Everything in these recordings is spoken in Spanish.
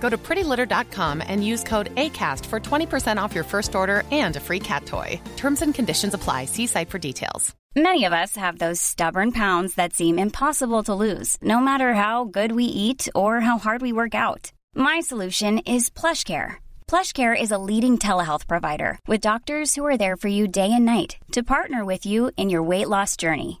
Go to prettylitter.com and use code ACAST for 20% off your first order and a free cat toy. Terms and conditions apply. See site for details. Many of us have those stubborn pounds that seem impossible to lose, no matter how good we eat or how hard we work out. My solution is PlushCare. PlushCare is a leading telehealth provider with doctors who are there for you day and night to partner with you in your weight loss journey.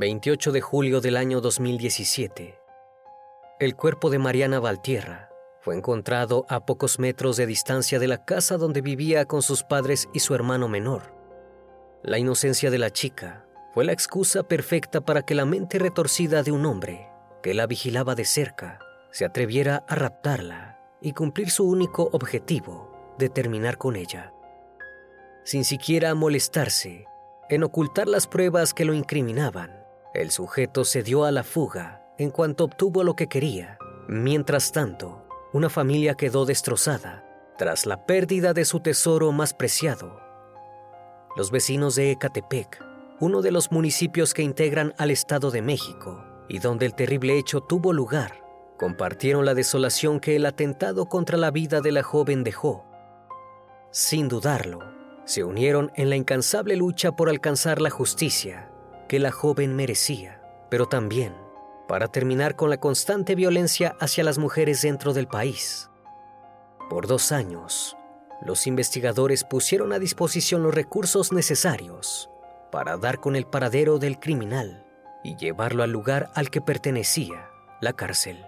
28 de julio del año 2017. El cuerpo de Mariana Valtierra fue encontrado a pocos metros de distancia de la casa donde vivía con sus padres y su hermano menor. La inocencia de la chica fue la excusa perfecta para que la mente retorcida de un hombre que la vigilaba de cerca se atreviera a raptarla y cumplir su único objetivo de terminar con ella. Sin siquiera molestarse en ocultar las pruebas que lo incriminaban, el sujeto se dio a la fuga en cuanto obtuvo lo que quería. Mientras tanto, una familia quedó destrozada tras la pérdida de su tesoro más preciado. Los vecinos de Ecatepec, uno de los municipios que integran al Estado de México y donde el terrible hecho tuvo lugar, compartieron la desolación que el atentado contra la vida de la joven dejó. Sin dudarlo, se unieron en la incansable lucha por alcanzar la justicia que la joven merecía, pero también para terminar con la constante violencia hacia las mujeres dentro del país. Por dos años, los investigadores pusieron a disposición los recursos necesarios para dar con el paradero del criminal y llevarlo al lugar al que pertenecía, la cárcel.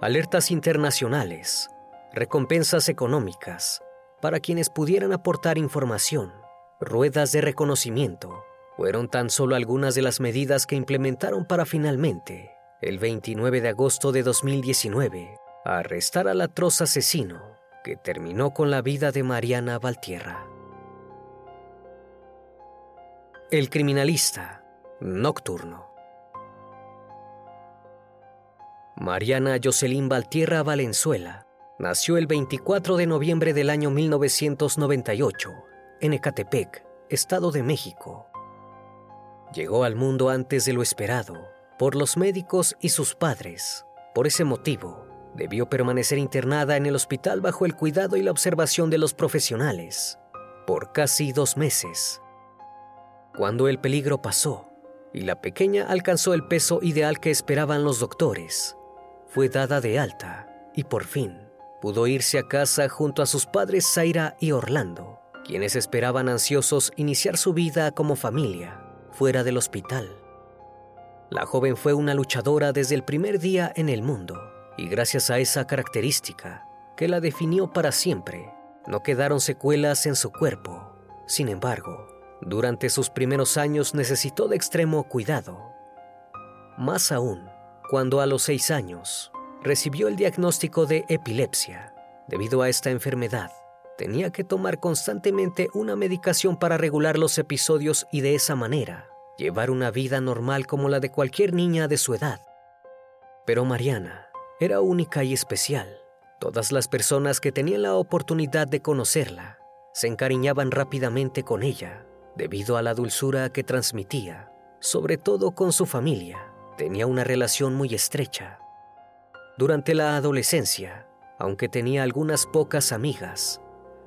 Alertas internacionales, recompensas económicas para quienes pudieran aportar información, ruedas de reconocimiento fueron tan solo algunas de las medidas que implementaron para finalmente, el 29 de agosto de 2019, arrestar al atroz asesino que terminó con la vida de Mariana Valtierra. El criminalista nocturno. Mariana Jocelyn Valtierra Valenzuela nació el 24 de noviembre del año 1998 en Ecatepec, Estado de México. Llegó al mundo antes de lo esperado, por los médicos y sus padres. Por ese motivo, debió permanecer internada en el hospital bajo el cuidado y la observación de los profesionales por casi dos meses. Cuando el peligro pasó y la pequeña alcanzó el peso ideal que esperaban los doctores, fue dada de alta y por fin pudo irse a casa junto a sus padres Zaira y Orlando, quienes esperaban ansiosos iniciar su vida como familia fuera del hospital. La joven fue una luchadora desde el primer día en el mundo y gracias a esa característica que la definió para siempre, no quedaron secuelas en su cuerpo. Sin embargo, durante sus primeros años necesitó de extremo cuidado. Más aún, cuando a los seis años recibió el diagnóstico de epilepsia. Debido a esta enfermedad, tenía que tomar constantemente una medicación para regular los episodios y de esa manera llevar una vida normal como la de cualquier niña de su edad. Pero Mariana era única y especial. Todas las personas que tenían la oportunidad de conocerla se encariñaban rápidamente con ella debido a la dulzura que transmitía, sobre todo con su familia. Tenía una relación muy estrecha. Durante la adolescencia, aunque tenía algunas pocas amigas,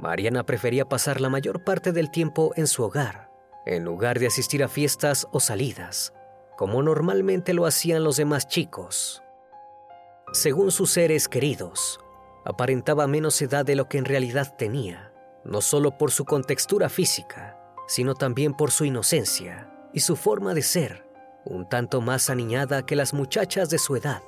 Mariana prefería pasar la mayor parte del tiempo en su hogar, en lugar de asistir a fiestas o salidas, como normalmente lo hacían los demás chicos. Según sus seres queridos, aparentaba menos edad de lo que en realidad tenía, no solo por su contextura física, sino también por su inocencia y su forma de ser, un tanto más aniñada que las muchachas de su edad.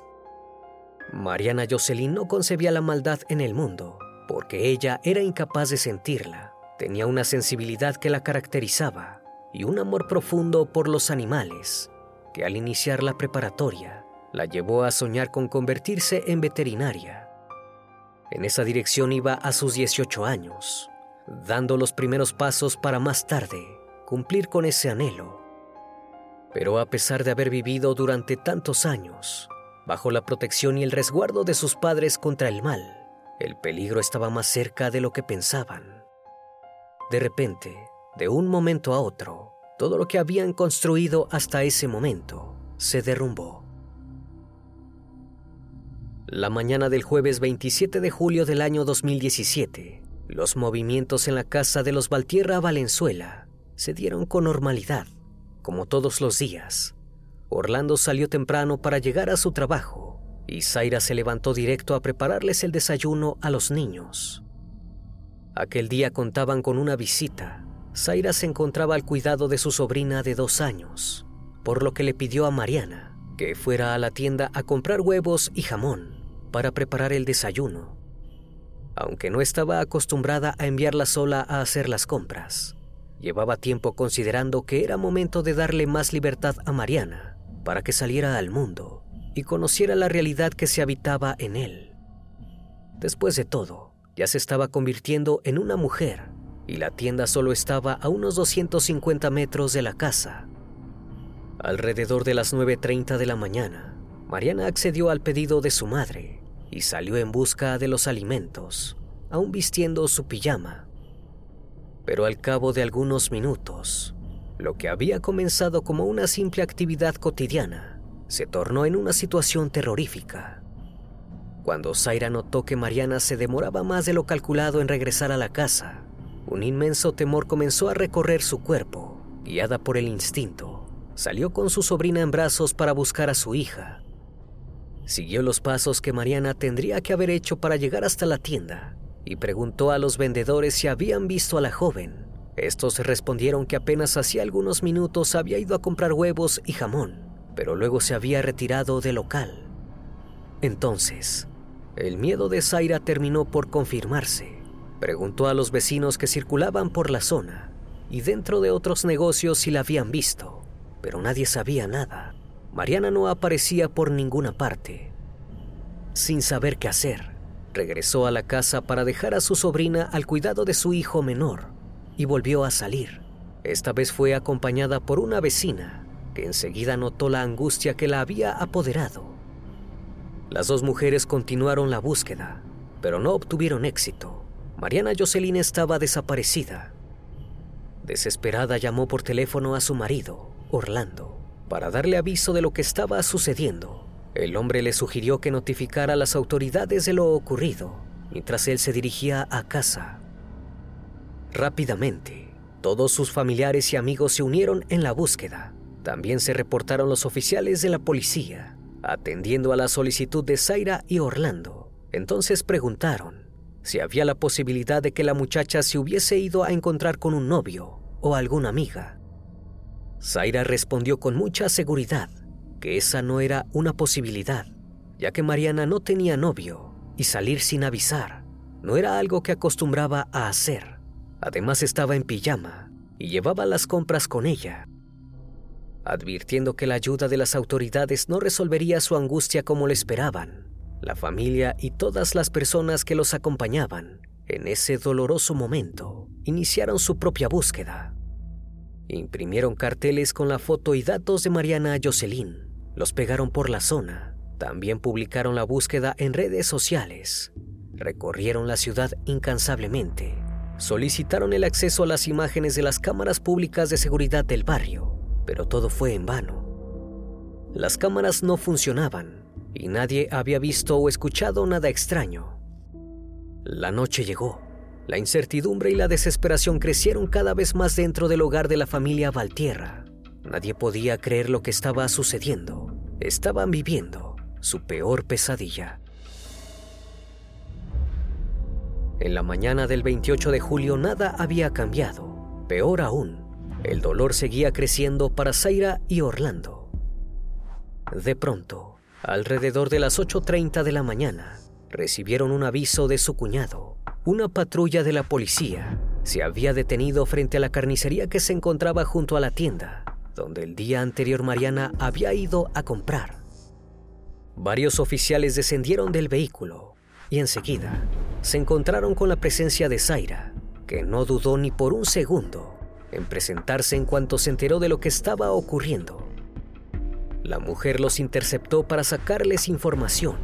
Mariana Jocelyn no concebía la maldad en el mundo, porque ella era incapaz de sentirla. Tenía una sensibilidad que la caracterizaba y un amor profundo por los animales, que al iniciar la preparatoria la llevó a soñar con convertirse en veterinaria. En esa dirección iba a sus 18 años, dando los primeros pasos para más tarde cumplir con ese anhelo. Pero a pesar de haber vivido durante tantos años, bajo la protección y el resguardo de sus padres contra el mal, el peligro estaba más cerca de lo que pensaban. De repente, de un momento a otro, todo lo que habían construido hasta ese momento se derrumbó. La mañana del jueves 27 de julio del año 2017, los movimientos en la casa de los Valtierra Valenzuela se dieron con normalidad, como todos los días. Orlando salió temprano para llegar a su trabajo y Zaira se levantó directo a prepararles el desayuno a los niños. Aquel día contaban con una visita. Zaira se encontraba al cuidado de su sobrina de dos años, por lo que le pidió a Mariana que fuera a la tienda a comprar huevos y jamón para preparar el desayuno, aunque no estaba acostumbrada a enviarla sola a hacer las compras. Llevaba tiempo considerando que era momento de darle más libertad a Mariana para que saliera al mundo y conociera la realidad que se habitaba en él. Después de todo, ya se estaba convirtiendo en una mujer y la tienda solo estaba a unos 250 metros de la casa. Alrededor de las 9.30 de la mañana, Mariana accedió al pedido de su madre y salió en busca de los alimentos, aún vistiendo su pijama. Pero al cabo de algunos minutos, lo que había comenzado como una simple actividad cotidiana se tornó en una situación terrorífica. Cuando Zaira notó que Mariana se demoraba más de lo calculado en regresar a la casa, un inmenso temor comenzó a recorrer su cuerpo. Guiada por el instinto, salió con su sobrina en brazos para buscar a su hija, Siguió los pasos que Mariana tendría que haber hecho para llegar hasta la tienda y preguntó a los vendedores si habían visto a la joven. Estos respondieron que apenas hacía algunos minutos había ido a comprar huevos y jamón, pero luego se había retirado del local. Entonces, el miedo de Zaira terminó por confirmarse. Preguntó a los vecinos que circulaban por la zona y dentro de otros negocios si la habían visto, pero nadie sabía nada. Mariana no aparecía por ninguna parte. Sin saber qué hacer, regresó a la casa para dejar a su sobrina al cuidado de su hijo menor y volvió a salir. Esta vez fue acompañada por una vecina que enseguida notó la angustia que la había apoderado. Las dos mujeres continuaron la búsqueda, pero no obtuvieron éxito. Mariana Jocelyn estaba desaparecida. Desesperada llamó por teléfono a su marido, Orlando para darle aviso de lo que estaba sucediendo. El hombre le sugirió que notificara a las autoridades de lo ocurrido mientras él se dirigía a casa. Rápidamente, todos sus familiares y amigos se unieron en la búsqueda. También se reportaron los oficiales de la policía, atendiendo a la solicitud de Zaira y Orlando. Entonces preguntaron si había la posibilidad de que la muchacha se hubiese ido a encontrar con un novio o alguna amiga. Zaira respondió con mucha seguridad que esa no era una posibilidad, ya que Mariana no tenía novio y salir sin avisar no era algo que acostumbraba a hacer. Además estaba en pijama y llevaba las compras con ella. Advirtiendo que la ayuda de las autoridades no resolvería su angustia como lo esperaban, la familia y todas las personas que los acompañaban en ese doloroso momento, iniciaron su propia búsqueda. Imprimieron carteles con la foto y datos de Mariana Jocelyn. Los pegaron por la zona. También publicaron la búsqueda en redes sociales. Recorrieron la ciudad incansablemente. Solicitaron el acceso a las imágenes de las cámaras públicas de seguridad del barrio, pero todo fue en vano. Las cámaras no funcionaban y nadie había visto o escuchado nada extraño. La noche llegó. La incertidumbre y la desesperación crecieron cada vez más dentro del hogar de la familia Valtierra. Nadie podía creer lo que estaba sucediendo. Estaban viviendo su peor pesadilla. En la mañana del 28 de julio nada había cambiado. Peor aún, el dolor seguía creciendo para Zaira y Orlando. De pronto, alrededor de las 8.30 de la mañana, recibieron un aviso de su cuñado. Una patrulla de la policía se había detenido frente a la carnicería que se encontraba junto a la tienda, donde el día anterior Mariana había ido a comprar. Varios oficiales descendieron del vehículo y enseguida se encontraron con la presencia de Zaira, que no dudó ni por un segundo en presentarse en cuanto se enteró de lo que estaba ocurriendo. La mujer los interceptó para sacarles información.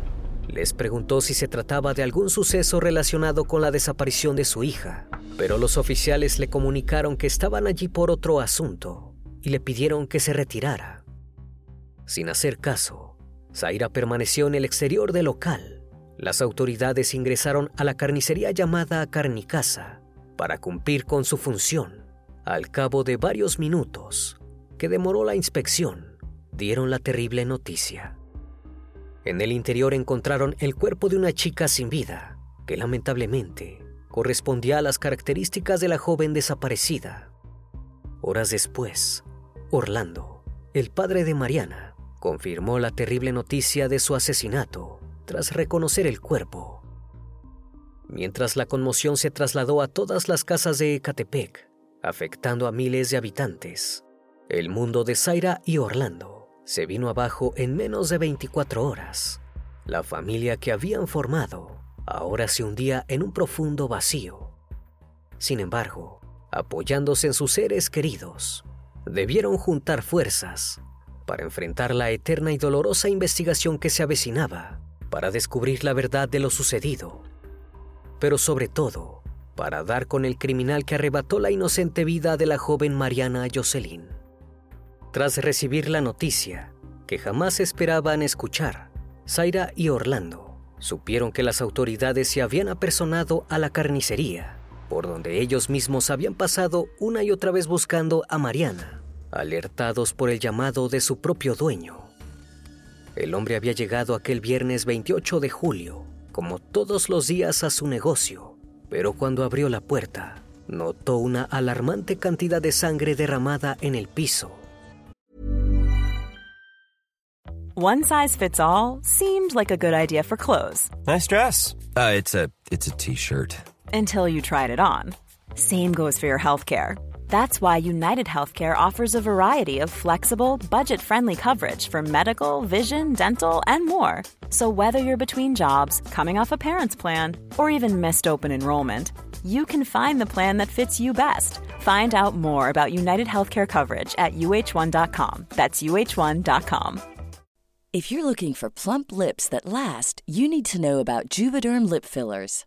Les preguntó si se trataba de algún suceso relacionado con la desaparición de su hija, pero los oficiales le comunicaron que estaban allí por otro asunto y le pidieron que se retirara. Sin hacer caso, Zaira permaneció en el exterior del local. Las autoridades ingresaron a la carnicería llamada Carnicasa para cumplir con su función. Al cabo de varios minutos, que demoró la inspección, dieron la terrible noticia. En el interior encontraron el cuerpo de una chica sin vida, que lamentablemente correspondía a las características de la joven desaparecida. Horas después, Orlando, el padre de Mariana, confirmó la terrible noticia de su asesinato tras reconocer el cuerpo. Mientras la conmoción se trasladó a todas las casas de Ecatepec, afectando a miles de habitantes, el mundo de Zaira y Orlando se vino abajo en menos de 24 horas. La familia que habían formado ahora se hundía en un profundo vacío. Sin embargo, apoyándose en sus seres queridos, debieron juntar fuerzas para enfrentar la eterna y dolorosa investigación que se avecinaba, para descubrir la verdad de lo sucedido, pero sobre todo, para dar con el criminal que arrebató la inocente vida de la joven Mariana Jocelyn. Tras recibir la noticia, que jamás esperaban escuchar, Zaira y Orlando supieron que las autoridades se habían apersonado a la carnicería, por donde ellos mismos habían pasado una y otra vez buscando a Mariana, alertados por el llamado de su propio dueño. El hombre había llegado aquel viernes 28 de julio, como todos los días a su negocio, pero cuando abrió la puerta, notó una alarmante cantidad de sangre derramada en el piso One size fits all seemed like a good idea for clothes. Nice dress. Uh, it's a it's a t-shirt. Until you tried it on. Same goes for your healthcare. That's why United Healthcare offers a variety of flexible, budget-friendly coverage for medical, vision, dental, and more. So whether you're between jobs, coming off a parent's plan, or even missed open enrollment, you can find the plan that fits you best. Find out more about United Healthcare coverage at uh1.com. That's uh1.com. If you're looking for plump lips that last, you need to know about Juvederm lip fillers.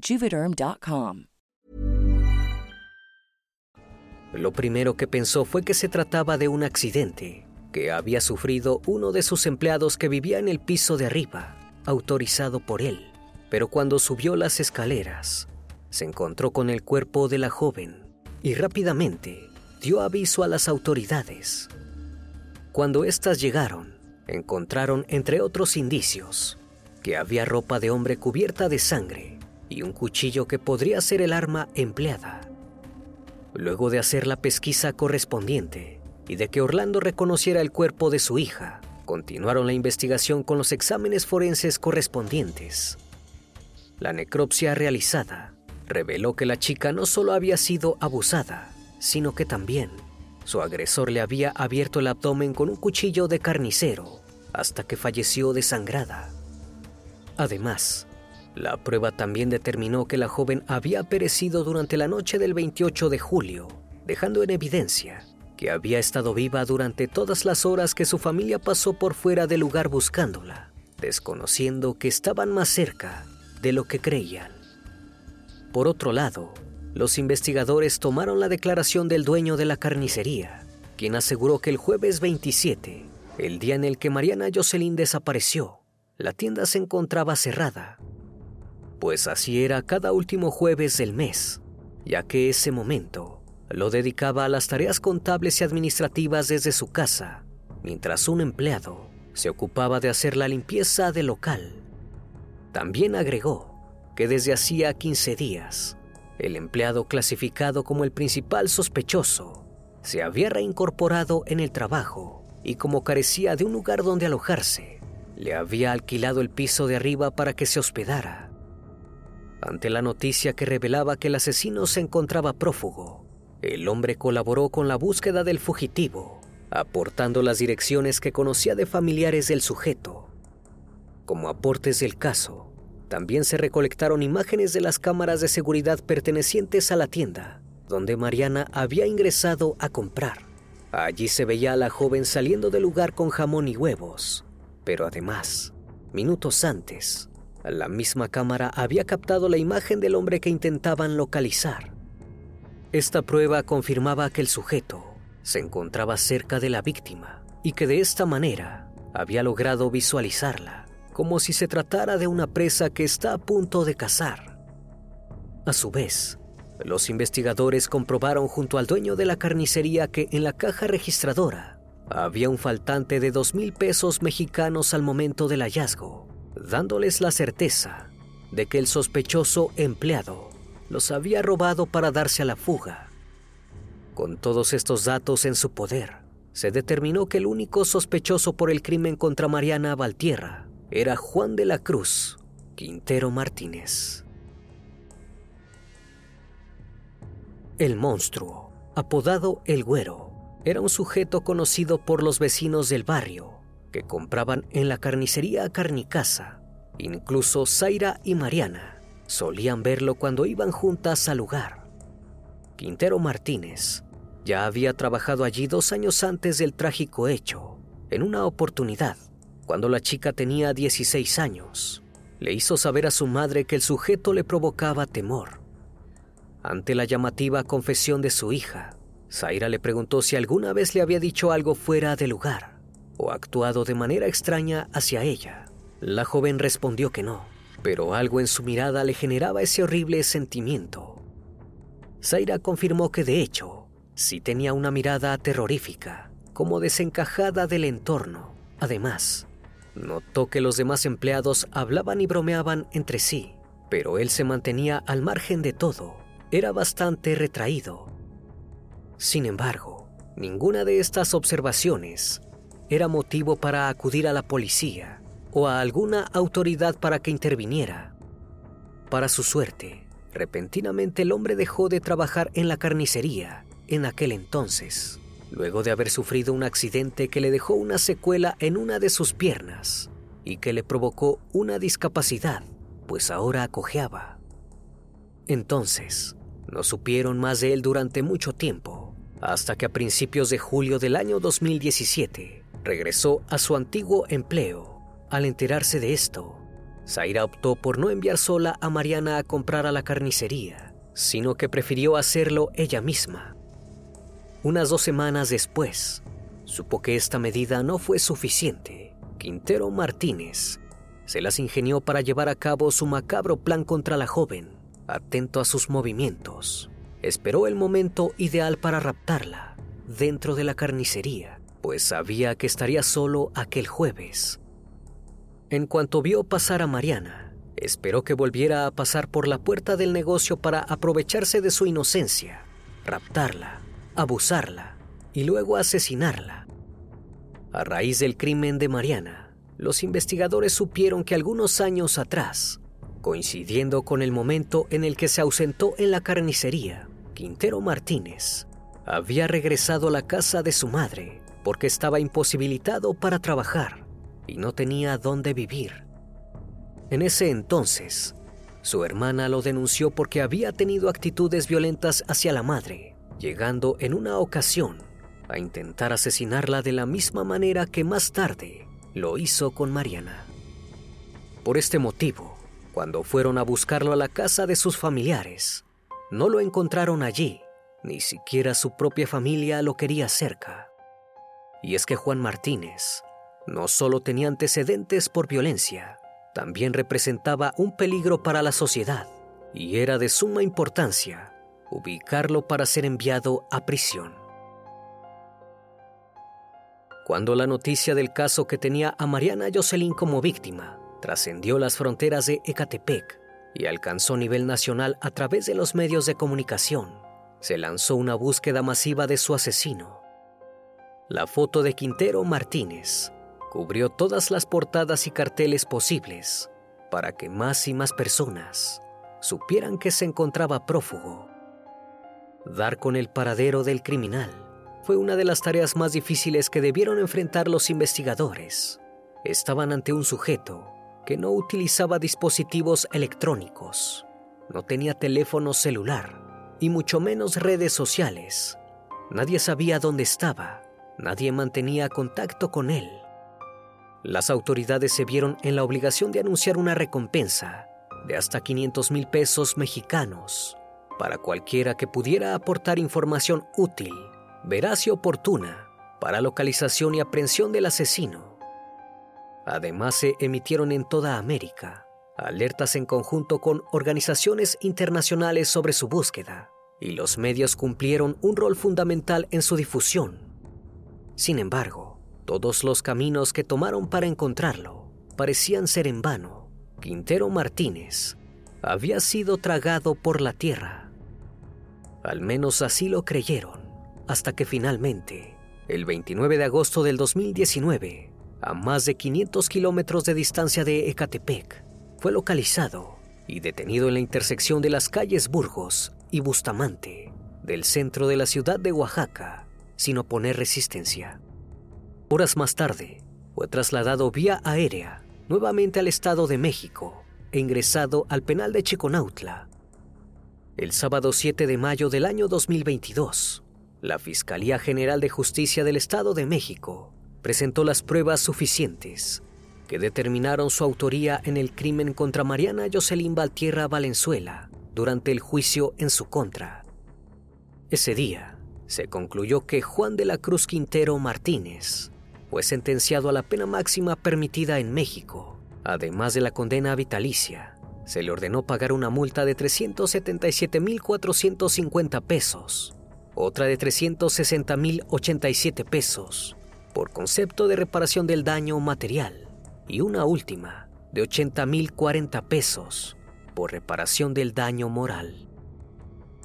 Juvederm.com. Lo primero que pensó fue que se trataba de un accidente que había sufrido uno de sus empleados que vivía en el piso de arriba, autorizado por él. Pero cuando subió las escaleras, se encontró con el cuerpo de la joven y rápidamente dio aviso a las autoridades. Cuando éstas llegaron, encontraron, entre otros indicios, que había ropa de hombre cubierta de sangre y un cuchillo que podría ser el arma empleada. Luego de hacer la pesquisa correspondiente y de que Orlando reconociera el cuerpo de su hija, continuaron la investigación con los exámenes forenses correspondientes. La necropsia realizada reveló que la chica no solo había sido abusada, sino que también su agresor le había abierto el abdomen con un cuchillo de carnicero hasta que falleció desangrada. Además, la prueba también determinó que la joven había perecido durante la noche del 28 de julio, dejando en evidencia que había estado viva durante todas las horas que su familia pasó por fuera del lugar buscándola, desconociendo que estaban más cerca de lo que creían. Por otro lado, los investigadores tomaron la declaración del dueño de la carnicería, quien aseguró que el jueves 27, el día en el que Mariana Jocelyn desapareció, la tienda se encontraba cerrada. Pues así era cada último jueves del mes, ya que ese momento lo dedicaba a las tareas contables y administrativas desde su casa, mientras un empleado se ocupaba de hacer la limpieza del local. También agregó que desde hacía 15 días, el empleado clasificado como el principal sospechoso se había reincorporado en el trabajo y como carecía de un lugar donde alojarse, le había alquilado el piso de arriba para que se hospedara. Ante la noticia que revelaba que el asesino se encontraba prófugo, el hombre colaboró con la búsqueda del fugitivo, aportando las direcciones que conocía de familiares del sujeto. Como aportes del caso, también se recolectaron imágenes de las cámaras de seguridad pertenecientes a la tienda, donde Mariana había ingresado a comprar. Allí se veía a la joven saliendo del lugar con jamón y huevos, pero además, minutos antes, la misma cámara había captado la imagen del hombre que intentaban localizar. Esta prueba confirmaba que el sujeto se encontraba cerca de la víctima y que de esta manera había logrado visualizarla, como si se tratara de una presa que está a punto de cazar. A su vez, los investigadores comprobaron junto al dueño de la carnicería que en la caja registradora había un faltante de dos mil pesos mexicanos al momento del hallazgo, dándoles la certeza de que el sospechoso empleado los había robado para darse a la fuga. Con todos estos datos en su poder, se determinó que el único sospechoso por el crimen contra Mariana Valtierra era Juan de la Cruz Quintero Martínez. El monstruo, apodado El Güero, era un sujeto conocido por los vecinos del barrio, que compraban en la carnicería Carnicasa. Incluso Zaira y Mariana solían verlo cuando iban juntas al lugar. Quintero Martínez ya había trabajado allí dos años antes del trágico hecho. En una oportunidad, cuando la chica tenía 16 años, le hizo saber a su madre que el sujeto le provocaba temor. Ante la llamativa confesión de su hija, Zaira le preguntó si alguna vez le había dicho algo fuera de lugar o actuado de manera extraña hacia ella. La joven respondió que no, pero algo en su mirada le generaba ese horrible sentimiento. Zaira confirmó que de hecho, sí tenía una mirada terrorífica, como desencajada del entorno. Además, notó que los demás empleados hablaban y bromeaban entre sí, pero él se mantenía al margen de todo. Era bastante retraído sin embargo, ninguna de estas observaciones era motivo para acudir a la policía o a alguna autoridad para que interviniera. Para su suerte, repentinamente el hombre dejó de trabajar en la carnicería en aquel entonces, luego de haber sufrido un accidente que le dejó una secuela en una de sus piernas y que le provocó una discapacidad, pues ahora acojeaba. Entonces, no supieron más de él durante mucho tiempo hasta que a principios de julio del año 2017 regresó a su antiguo empleo. Al enterarse de esto, Zaira optó por no enviar sola a Mariana a comprar a la carnicería, sino que prefirió hacerlo ella misma. Unas dos semanas después, supo que esta medida no fue suficiente. Quintero Martínez se las ingenió para llevar a cabo su macabro plan contra la joven, atento a sus movimientos. Esperó el momento ideal para raptarla dentro de la carnicería, pues sabía que estaría solo aquel jueves. En cuanto vio pasar a Mariana, esperó que volviera a pasar por la puerta del negocio para aprovecharse de su inocencia, raptarla, abusarla y luego asesinarla. A raíz del crimen de Mariana, los investigadores supieron que algunos años atrás, coincidiendo con el momento en el que se ausentó en la carnicería, Quintero Martínez había regresado a la casa de su madre porque estaba imposibilitado para trabajar y no tenía dónde vivir. En ese entonces, su hermana lo denunció porque había tenido actitudes violentas hacia la madre, llegando en una ocasión a intentar asesinarla de la misma manera que más tarde lo hizo con Mariana. Por este motivo, cuando fueron a buscarlo a la casa de sus familiares, no lo encontraron allí, ni siquiera su propia familia lo quería cerca. Y es que Juan Martínez no solo tenía antecedentes por violencia, también representaba un peligro para la sociedad y era de suma importancia ubicarlo para ser enviado a prisión. Cuando la noticia del caso que tenía a Mariana Jocelyn como víctima trascendió las fronteras de Ecatepec y alcanzó nivel nacional a través de los medios de comunicación, se lanzó una búsqueda masiva de su asesino. La foto de Quintero Martínez cubrió todas las portadas y carteles posibles para que más y más personas supieran que se encontraba prófugo. Dar con el paradero del criminal fue una de las tareas más difíciles que debieron enfrentar los investigadores. Estaban ante un sujeto que no utilizaba dispositivos electrónicos, no tenía teléfono celular y mucho menos redes sociales. Nadie sabía dónde estaba, nadie mantenía contacto con él. Las autoridades se vieron en la obligación de anunciar una recompensa de hasta 500 mil pesos mexicanos para cualquiera que pudiera aportar información útil, veraz y oportuna para localización y aprehensión del asesino. Además se emitieron en toda América alertas en conjunto con organizaciones internacionales sobre su búsqueda, y los medios cumplieron un rol fundamental en su difusión. Sin embargo, todos los caminos que tomaron para encontrarlo parecían ser en vano. Quintero Martínez había sido tragado por la tierra. Al menos así lo creyeron, hasta que finalmente, el 29 de agosto del 2019, a más de 500 kilómetros de distancia de Ecatepec, fue localizado y detenido en la intersección de las calles Burgos y Bustamante del centro de la ciudad de Oaxaca, sin oponer resistencia. Horas más tarde, fue trasladado vía aérea nuevamente al Estado de México e ingresado al penal de Chiconautla. El sábado 7 de mayo del año 2022, la Fiscalía General de Justicia del Estado de México presentó las pruebas suficientes que determinaron su autoría en el crimen contra Mariana Jocelyn Valtierra Valenzuela durante el juicio en su contra. Ese día se concluyó que Juan de la Cruz Quintero Martínez fue sentenciado a la pena máxima permitida en México. Además de la condena vitalicia, se le ordenó pagar una multa de 377.450 pesos, otra de 360.087 pesos por concepto de reparación del daño material y una última de 80.040 pesos por reparación del daño moral.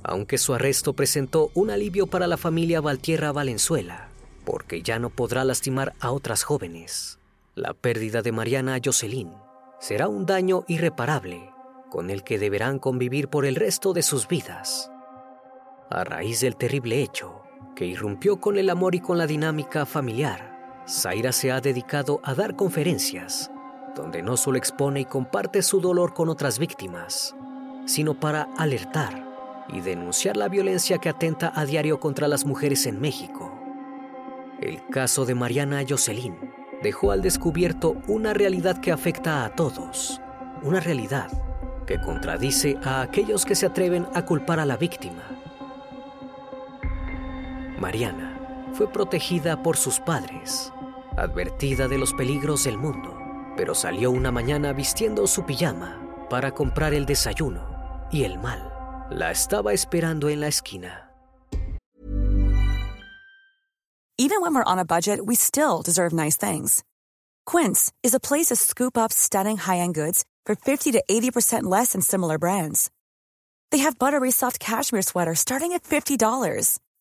Aunque su arresto presentó un alivio para la familia Valtierra Valenzuela, porque ya no podrá lastimar a otras jóvenes. La pérdida de Mariana Jocelyn será un daño irreparable con el que deberán convivir por el resto de sus vidas. A raíz del terrible hecho, que irrumpió con el amor y con la dinámica familiar, Zaira se ha dedicado a dar conferencias, donde no solo expone y comparte su dolor con otras víctimas, sino para alertar y denunciar la violencia que atenta a diario contra las mujeres en México. El caso de Mariana Jocelyn dejó al descubierto una realidad que afecta a todos, una realidad que contradice a aquellos que se atreven a culpar a la víctima. Mariana fue protegida por sus padres, advertida de los peligros del mundo, pero salió una mañana vistiendo su pijama para comprar el desayuno y el mal la estaba esperando en la esquina. Even when we're on a budget, we still deserve nice things. Quince is a place to scoop up stunning high-end goods for 50 to 80% less than similar brands. They have buttery soft cashmere sweaters starting at $50,